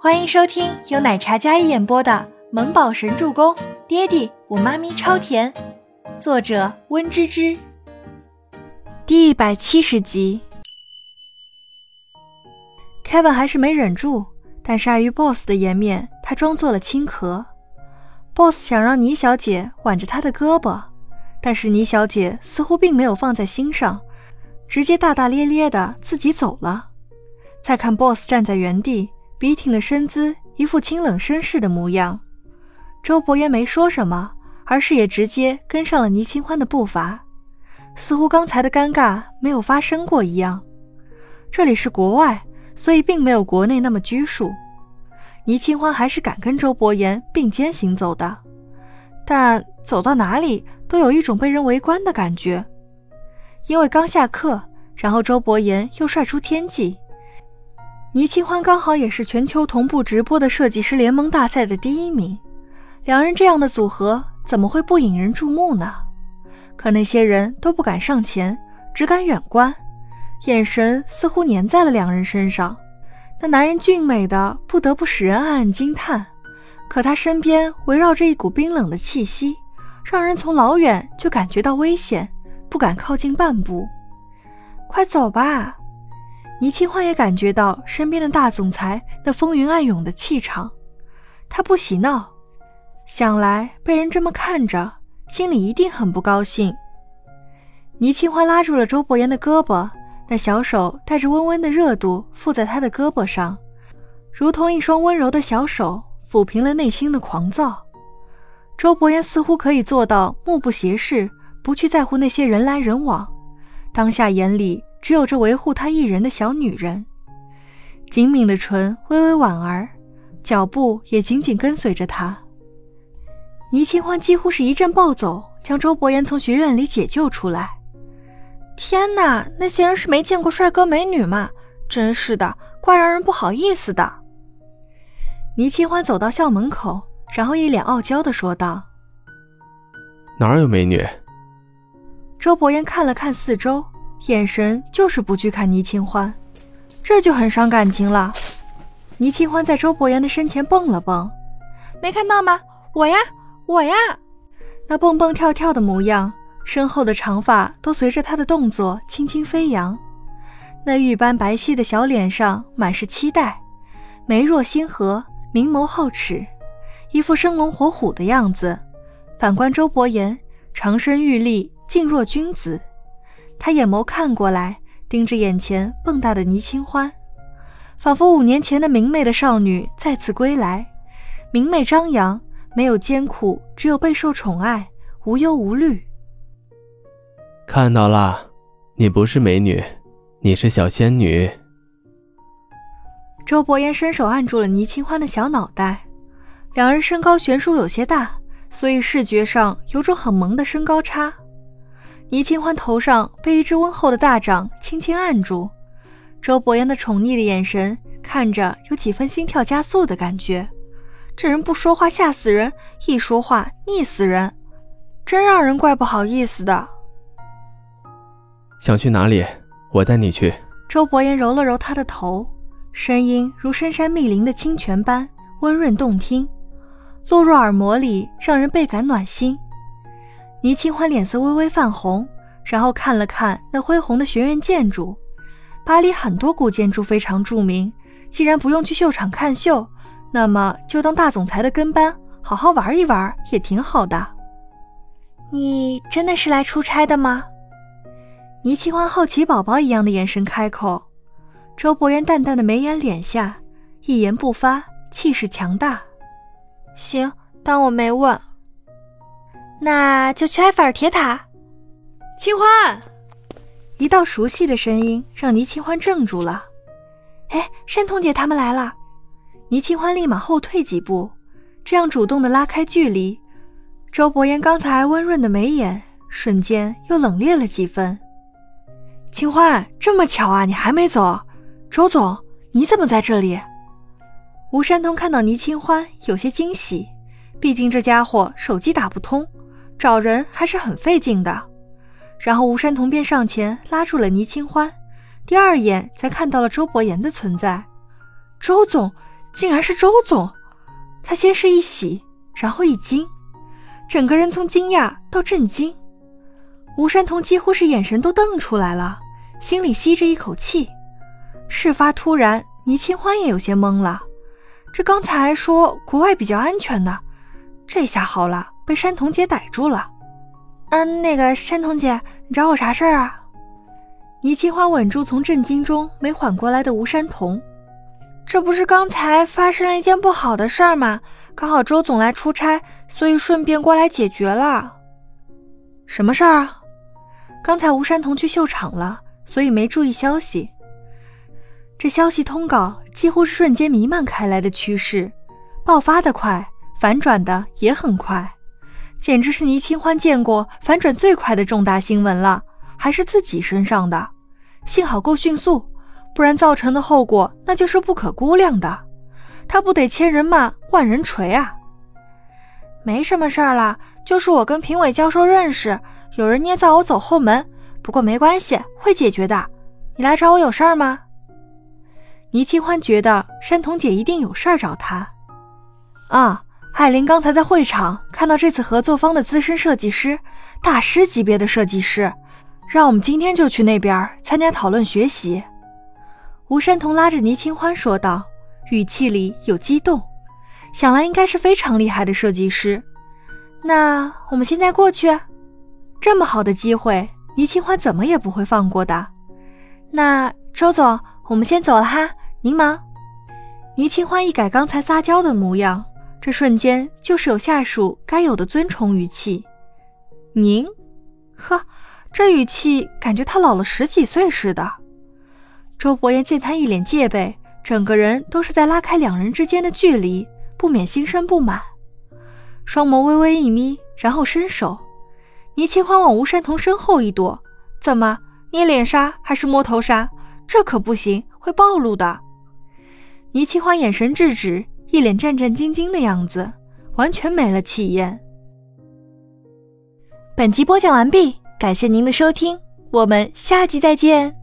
欢迎收听由奶茶一演播的《萌宝神助攻》，爹地我妈咪超甜，作者温芝芝。第一百七十集。Kevin 还是没忍住，但是碍于 Boss 的颜面，他装作了轻咳。Boss 想让倪小姐挽着他的胳膊，但是倪小姐似乎并没有放在心上，直接大大咧咧的自己走了。再看 Boss 站在原地。笔挺的身姿，一副清冷绅士的模样。周伯言没说什么，而是也直接跟上了倪清欢的步伐，似乎刚才的尴尬没有发生过一样。这里是国外，所以并没有国内那么拘束。倪清欢还是敢跟周伯言并肩行走的，但走到哪里都有一种被人围观的感觉。因为刚下课，然后周伯言又帅出天际。倪清欢刚好也是全球同步直播的设计师联盟大赛的第一名，两人这样的组合怎么会不引人注目呢？可那些人都不敢上前，只敢远观，眼神似乎粘在了两人身上。那男人俊美的不得不使人暗暗惊叹，可他身边围绕着一股冰冷的气息，让人从老远就感觉到危险，不敢靠近半步。快走吧！倪清欢也感觉到身边的大总裁那风云暗涌的气场，他不喜闹，想来被人这么看着，心里一定很不高兴。倪清欢拉住了周伯言的胳膊，那小手带着温温的热度附在他的胳膊上，如同一双温柔的小手抚平了内心的狂躁。周伯言似乎可以做到目不斜视，不去在乎那些人来人往，当下眼里。只有这维护他一人的小女人，紧抿的唇微微莞儿，脚步也紧紧跟随着他。倪清欢几乎是一阵暴走，将周伯言从学院里解救出来。天哪，那些人是没见过帅哥美女吗？真是的，怪让人不好意思的。倪清欢走到校门口，然后一脸傲娇的说道：“哪有美女？”周伯言看了看四周。眼神就是不去看倪清欢，这就很伤感情了。倪清欢在周伯言的身前蹦了蹦，没看到吗？我呀，我呀！那蹦蹦跳跳的模样，身后的长发都随着他的动作轻轻飞扬。那玉般白皙的小脸上满是期待，眉若星河，明眸皓齿，一副生龙活虎的样子。反观周伯言，长身玉立，静若君子。他眼眸看过来，盯着眼前蹦跶的倪清欢，仿佛五年前的明媚的少女再次归来，明媚张扬，没有艰苦，只有备受宠爱，无忧无虑。看到了，你不是美女，你是小仙女。周伯言伸手按住了倪清欢的小脑袋，两人身高悬殊有些大，所以视觉上有种很萌的身高差。倪清欢头上被一只温厚的大掌轻轻按住，周伯言的宠溺的眼神看着有几分心跳加速的感觉。这人不说话吓死人，一说话腻死人，真让人怪不好意思的。想去哪里？我带你去。周伯言揉了揉他的头，声音如深山密林的清泉般温润动听，落入耳膜里，让人倍感暖心。倪清欢脸色微微泛红，然后看了看那恢宏的学院建筑。巴黎很多古建筑非常著名，既然不用去秀场看秀，那么就当大总裁的跟班，好好玩一玩也挺好的。你真的是来出差的吗？倪清欢好奇宝宝一样的眼神开口。周伯言淡淡的眉眼敛下，一言不发，气势强大。行，当我没问。那就去埃菲尔铁塔。清欢，一道熟悉的声音让倪清欢怔住了。哎，山童姐他们来了。倪清欢立马后退几步，这样主动的拉开距离。周伯言刚才温润的眉眼瞬间又冷冽了几分。清欢，这么巧啊，你还没走？周总，你怎么在这里？吴山童看到倪清欢有些惊喜，毕竟这家伙手机打不通。找人还是很费劲的，然后吴山童便上前拉住了倪清欢，第二眼才看到了周伯言的存在。周总，竟然是周总！他先是一喜，然后一惊，整个人从惊讶到震惊。吴山童几乎是眼神都瞪出来了，心里吸着一口气。事发突然，倪清欢也有些懵了。这刚才还说国外比较安全呢，这下好了，被山童姐逮住了。嗯，那个山童姐，你找我啥事儿啊？倪清欢稳住从震惊中没缓过来的吴山童。这不是刚才发生了一件不好的事儿吗？刚好周总来出差，所以顺便过来解决了。什么事儿啊？刚才吴山童去秀场了，所以没注意消息。这消息通稿几乎是瞬间弥漫开来的趋势，爆发的快，反转的也很快，简直是倪清欢见过反转最快的重大新闻了，还是自己身上的，幸好够迅速。不然造成的后果那就是不可估量的，他不得千人骂万人锤啊！没什么事儿啦，就是我跟评委教授认识，有人捏造我走后门，不过没关系，会解决的。你来找我有事儿吗？倪清欢觉得山童姐一定有事儿找他。啊，艾琳刚才在会场看到这次合作方的资深设计师，大师级别的设计师，让我们今天就去那边参加讨论学习。吴山童拉着倪清欢说道，语气里有激动，想来应该是非常厉害的设计师。那我们现在过去，这么好的机会，倪清欢怎么也不会放过的。那周总，我们先走了哈，您忙。倪清欢一改刚才撒娇的模样，这瞬间就是有下属该有的尊崇语气。您，呵，这语气感觉他老了十几岁似的。周伯言见他一脸戒备，整个人都是在拉开两人之间的距离，不免心生不满，双眸微微一眯，然后伸手。倪清欢往吴山童身后一躲，怎么捏脸杀还是摸头杀？这可不行，会暴露的。倪清欢眼神制止，一脸战战兢兢的样子，完全没了气焰。本集播讲完毕，感谢您的收听，我们下集再见。